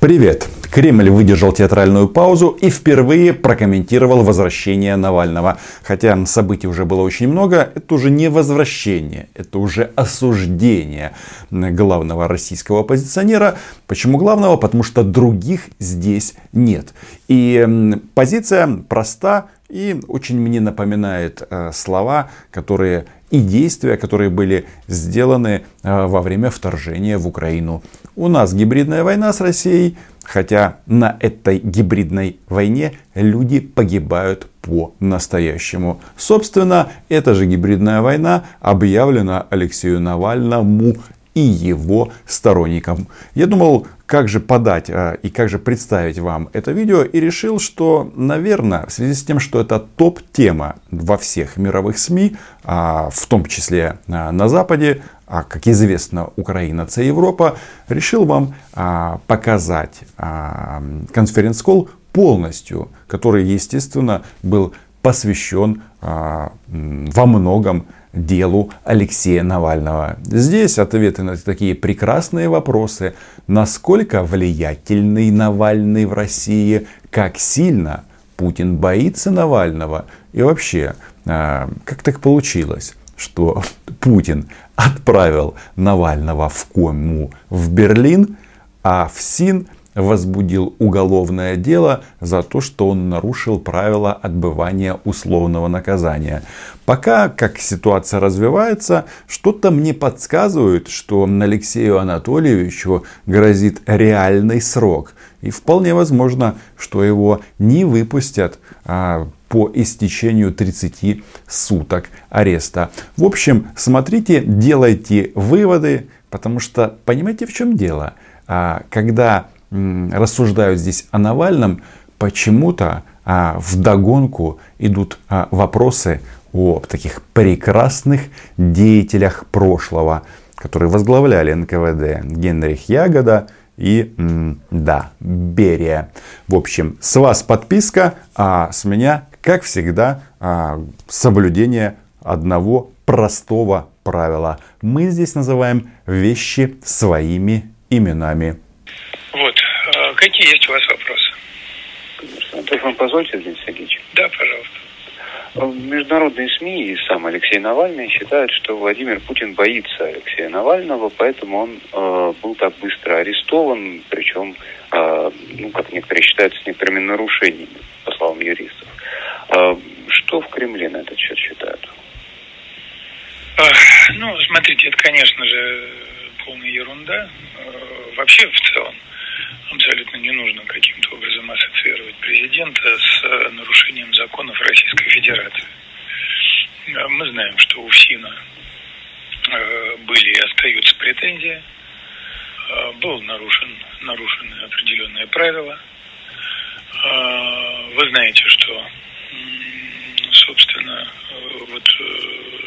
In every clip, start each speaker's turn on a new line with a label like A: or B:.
A: Привет! Кремль выдержал театральную паузу и впервые прокомментировал возвращение Навального. Хотя событий уже было очень много, это уже не возвращение, это уже осуждение главного российского оппозиционера. Почему главного? Потому что других здесь нет. И позиция проста и очень мне напоминает э, слова, которые и действия, которые были сделаны э, во время вторжения в Украину. У нас гибридная война с Россией, хотя на этой гибридной войне люди погибают по-настоящему. Собственно, эта же гибридная война объявлена Алексею Навальному и его сторонникам. Я думал, как же подать а, и как же представить вам это видео и решил, что, наверное, в связи с тем, что это топ-тема во всех мировых СМИ, а, в том числе а, на Западе, а как известно, Украина это Европа, решил вам показать конференц-колл полностью, который, естественно, был посвящен во многом делу Алексея Навального. Здесь ответы на такие прекрасные вопросы. Насколько влиятельный Навальный в России? Как сильно Путин боится Навального? И вообще, а, как так получилось, что Путин отправил Навального в кому в Берлин, а в СИН – возбудил уголовное дело за то, что он нарушил правила отбывания условного наказания. Пока, как ситуация развивается, что-то мне подсказывает, что Алексею Анатольевичу грозит реальный срок. И вполне возможно, что его не выпустят а, по истечению 30 суток ареста. В общем, смотрите, делайте выводы, потому что понимаете, в чем дело? А, когда рассуждают здесь о Навальном, почему-то а, догонку идут а, вопросы о таких прекрасных деятелях прошлого, которые возглавляли НКВД. Генрих Ягода и, да, Берия. В общем, с вас подписка, а с меня, как всегда, а, соблюдение одного простого правила. Мы здесь называем вещи своими именами.
B: Какие есть у вас вопросы?
C: Конечно. То есть вам позвольте, Дмитрий Сергеевич?
B: Да, пожалуйста.
C: Э, международные СМИ и сам Алексей Навальный считают, что Владимир Путин боится Алексея Навального, поэтому он э, был так быстро арестован, причем, э, ну, как некоторые считают, с некоторыми нарушениями, по словам юристов. Э, что в Кремле на этот счет считают?
B: Ну, смотрите, это, конечно же, полная ерунда. Э, вообще, в абсолютно не нужно каким-то образом ассоциировать президента с э, нарушением законов Российской Федерации. Э, мы знаем, что у ФСИНа э, были и остаются претензии. Был нарушен, нарушены определенные правила. Вы знаете, что, собственно, вот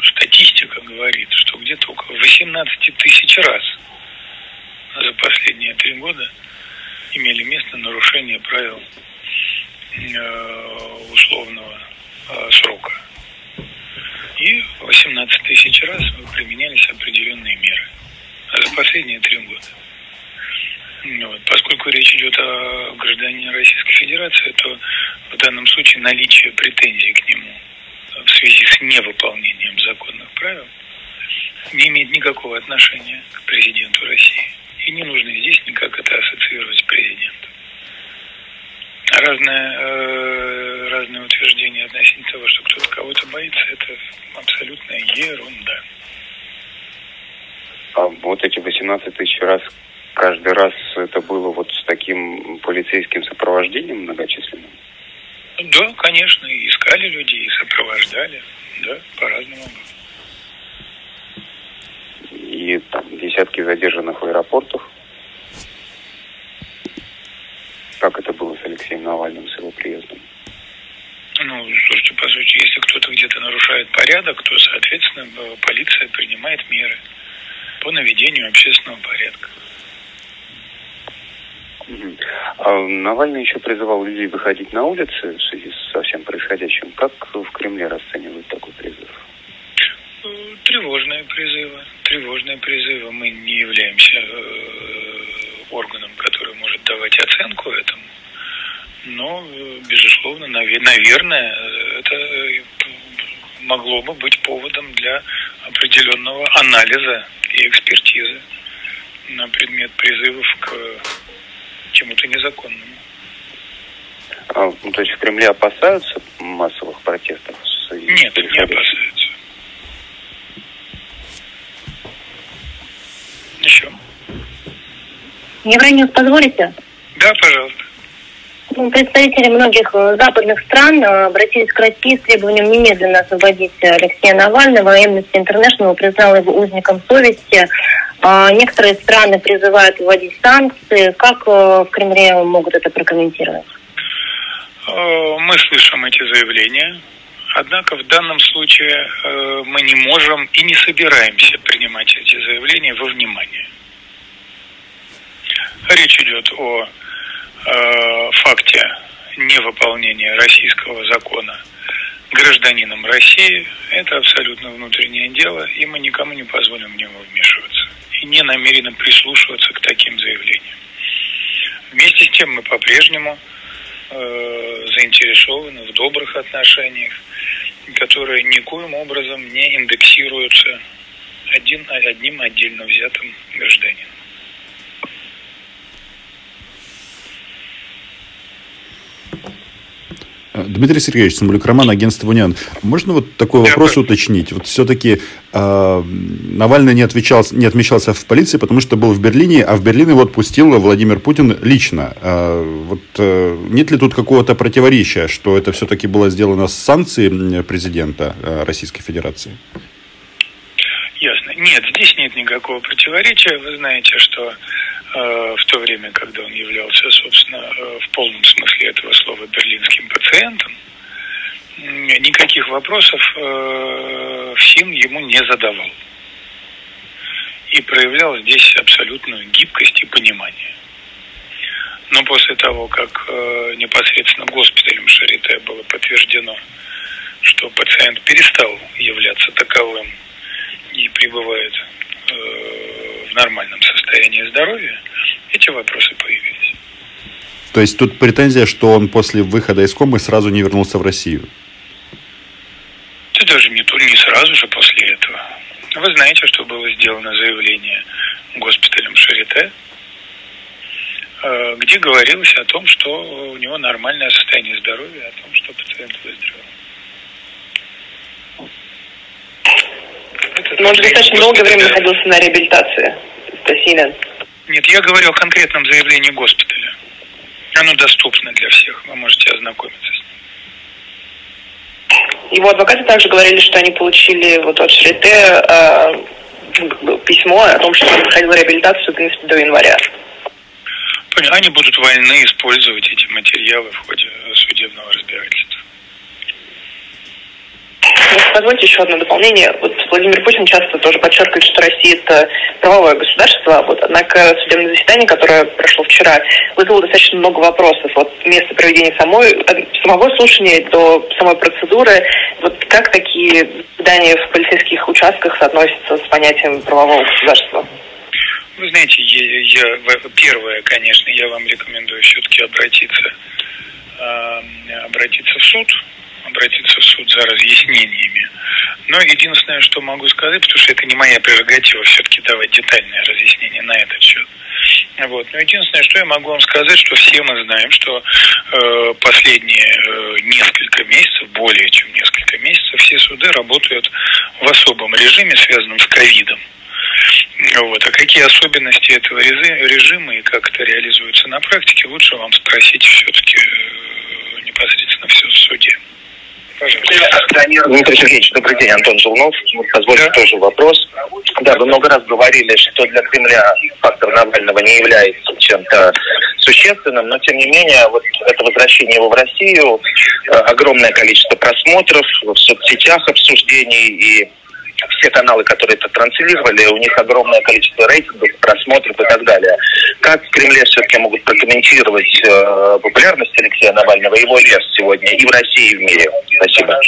B: статистика говорит, что где-то около 18 тысяч раз за последние три года – имели место нарушение правил э, условного э, срока. И 18 тысяч раз применялись определенные меры. За последние три года. Вот. Поскольку речь идет о гражданине Российской Федерации, то в данном случае наличие претензий к нему в связи с невыполнением законных правил не имеет никакого отношения к президенту России. И не нужно здесь никак это ассоциировать с президентом. Разные, э, разные утверждения относительно того, что кто-то кого-то боится, это абсолютная ерунда.
C: А вот эти 18 тысяч раз, каждый раз это было вот с таким полицейским сопровождением многочисленным?
B: Да, конечно, и искали людей, и сопровождали, да, по-разному
C: и там, десятки задержанных в аэропортах. Как это было с Алексеем Навальным, с его приездом?
B: Ну, слушайте, по сути, если кто-то где-то нарушает порядок, то, соответственно, полиция принимает меры по наведению общественного порядка.
C: А Навальный еще призывал людей выходить на улицы в связи со всем происходящим. Как в Кремле расценивают такой призыв?
B: Тревожные призывы. Тревожные призывы. Мы не являемся э, органом, который может давать оценку этому. Но, безусловно, наверное, это могло бы быть поводом для определенного анализа и экспертизы на предмет призывов к чему-то незаконному.
C: А, ну, то есть в Кремле опасаются массовых протестов?
B: Нет, не опасаются. Еще.
D: Евроньюз позволите?
B: Да, пожалуйста.
D: Ну, представители многих э, западных стран э, обратились к России с требованием немедленно освободить Алексея Навального. Amnesty International признал его узником совести. А некоторые страны призывают вводить санкции. Как э, в Кремле могут это прокомментировать?
B: Мы слышим эти заявления. Однако в данном случае мы не можем и не собираемся принимать эти заявления во внимание. Речь идет о э, факте невыполнения российского закона гражданином России, это абсолютно внутреннее дело, и мы никому не позволим в него вмешиваться. И не намерены прислушиваться к таким заявлениям. Вместе с тем мы по-прежнему э, заинтересованы в добрых отношениях, которые никоим образом не индексируются один, одним отдельно взятым гражданином.
A: Дмитрий Сергеевич Самбулюк, Роман, агентство Униан. Можно вот такой вопрос уточнить? Вот все-таки э, Навальный не, отвечал, не отмечался в полиции, потому что был в Берлине, а в Берлин его отпустил Владимир Путин лично. Э, вот э, нет ли тут какого-то противоречия, что это все-таки было сделано с санкцией президента э, Российской Федерации?
B: Ясно. Нет, здесь нет никакого противоречия. Вы знаете, что в то время, когда он являлся, собственно, э, в полном смысле этого слова берлинским пациентом, никаких вопросов э, ФСИН ему не задавал. И проявлял здесь абсолютную гибкость и понимание. Но после того, как непосредственно госпиталем Шарите было подтверждено, что пациент перестал являться таковым и пребывает в нормальном состоянии здоровья, эти вопросы появились.
A: То есть тут претензия, что он после выхода из комы сразу не вернулся в Россию?
B: Да даже не, не сразу же после этого. Вы знаете, что было сделано заявление госпиталем Шарите, э, где говорилось о том, что у него нормальное состояние здоровья, о том, что пациент выздоровел.
E: Но он достаточно долгое время находился на реабилитации. Стасинин.
B: Нет, я говорю о конкретном заявлении госпиталя. Оно доступно для всех, вы можете ознакомиться с ним.
E: Его адвокаты также говорили, что они получили вот от Шрите э, письмо о том, что он проходил реабилитацию, в принципе, до января.
B: Они будут вольны использовать эти материалы в ходе судебного разбирательства.
E: Позвольте еще одно дополнение. Вот Владимир Путин часто тоже подчеркивает, что Россия это правовое государство, вот, однако судебное заседание, которое прошло вчера, вызвало достаточно много вопросов. Вот место проведения самой, самого слушания до самой процедуры. Вот как такие здания в полицейских участках соотносятся с понятием правового государства?
B: Вы знаете, я, я первое, конечно, я вам рекомендую все-таки обратиться, э, обратиться в суд, обратиться в суд за разъяснениями. Но единственное, что могу сказать, потому что это не моя прерогатива все-таки давать детальное разъяснение на этот счет. Вот. Но единственное, что я могу вам сказать, что все мы знаем, что э, последние э, несколько месяцев, более чем несколько месяцев, все суды работают в особом режиме, связанном с ковидом. Вот. А какие особенности этого режима и как это реализуется на практике, лучше вам спросить все-таки э, непосредственно все в суде.
F: Дмитрий Сергеевич, добрый день, Антон Желнов. Позвольте да. тоже вопрос. Да, вы много раз говорили, что для Кремля фактор Навального не является чем-то существенным, но тем не менее вот это возвращение его в Россию, э, огромное количество просмотров в соцсетях, обсуждений и все каналы, которые это транслировали, у них огромное количество рейтингов, просмотров и так далее. Как в Кремле все-таки могут прокомментировать э, популярность Алексея Навального, его вес сегодня и в России, и в мире? Спасибо.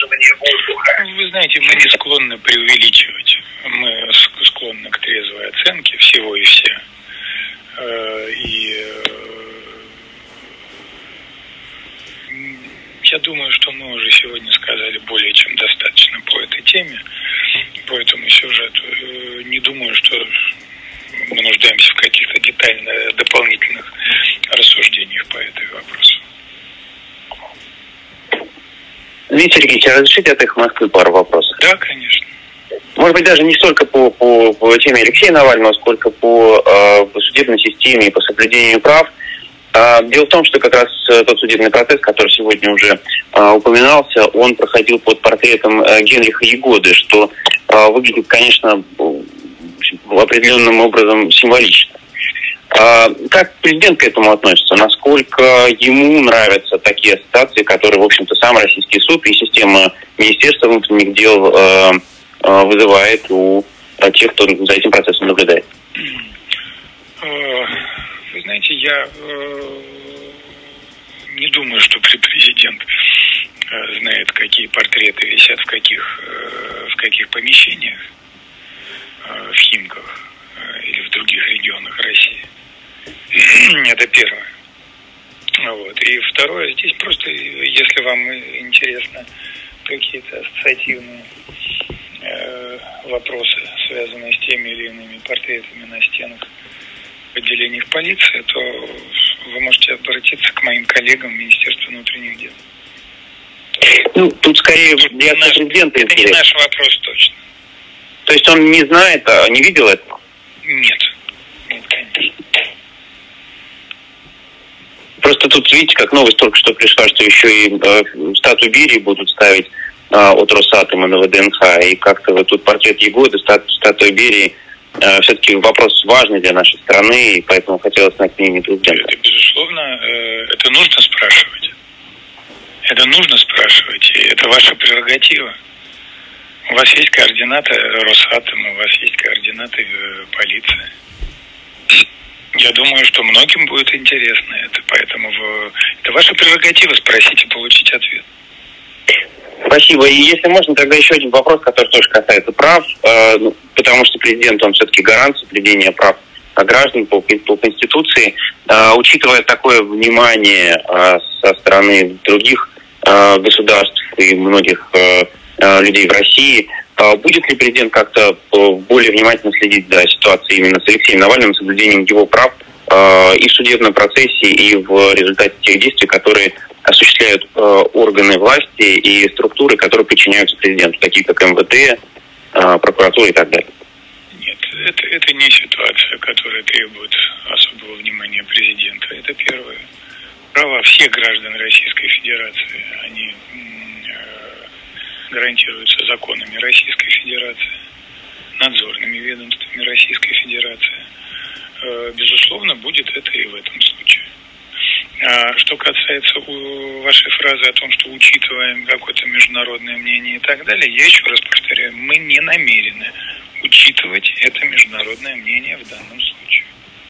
B: Вы знаете, мы не склонны преувеличивать. Мы склонны к трезвой оценке всего и все. И я думаю, что мы уже сегодня сказали более чем достаточно по этой теме, этому сюжету. Не думаю, что мы нуждаемся в каких-то детальных, дополнительных рассуждениях по этой вопросу.
C: Дмитрий Сергеевич, разрешите от их Москвы пару вопросов?
B: Да, конечно.
C: Может быть, даже не столько по, по, по теме Алексея Навального, сколько по, э, по судебной системе и по соблюдению прав. Э, дело в том, что как раз э, тот судебный процесс, который сегодня уже э, упоминался, он проходил под портретом э, Генриха Егоды, что э, выглядит, конечно, определенным образом символично. А как президент к этому относится? Насколько ему нравятся такие ассоциации, которые, в общем-то, сам российский суд и система Министерства внутренних дел э, вызывает у тех, кто за этим процессом наблюдает?
B: Э, вы знаете, я не думаю, что президент знает, какие портреты висят в каких, в каких помещениях в Химках или в других регионах России. Это первое. Вот. И второе, здесь просто, если вам интересно какие-то ассоциативные э, вопросы, связанные с теми или иными портретами на стенах в отделениях полиции, то вы можете обратиться к моим коллегам в Министерстве внутренних дел.
C: Ну, тут скорее для президента
B: Это не наш вопрос точно.
C: То есть он не знает, а не видел этого?
B: Нет. Нет, конечно.
C: Просто тут, видите, как новость только что пришла, что еще и э, статую Берии будут ставить э, от Росатома на ВДНХ. И как-то вот тут портрет Егоды, стат, статуя Берии, все-таки вопрос важный для нашей страны, и поэтому хотелось знать мнение президента.
B: Это, безусловно, э, это нужно спрашивать. Это нужно спрашивать, и это ваша прерогатива. У вас есть координаты Росатома, у вас есть координаты э, полиции. Я думаю, что многим будет интересно это, поэтому в... это ваша прерогатива спросить и получить ответ.
C: Спасибо. И если можно, тогда еще один вопрос, который тоже касается прав, э, ну, потому что президент, он все-таки гарант соблюдения прав граждан по, по Конституции. Э, учитывая такое внимание э, со стороны других э, государств и многих э, Э, людей в России. А будет ли президент как-то э, более внимательно следить за ситуацией именно с Алексеем Навальным, соблюдением его прав э, и в судебном процессе, и в результате тех действий, которые осуществляют органы власти и структуры, которые подчиняются президенту, такие как МВД, прокуратура и так далее?
B: Нет, это, это не ситуация, которая требует особого внимания президента. Это первое. Права всех граждан Российской Федерации, они гарантируется законами Российской Федерации, надзорными ведомствами Российской Федерации. Э, безусловно, будет это и в этом случае. А что касается вашей фразы о том, что учитываем какое-то международное мнение и так далее, я еще раз повторяю, мы не намерены учитывать это международное мнение в данном.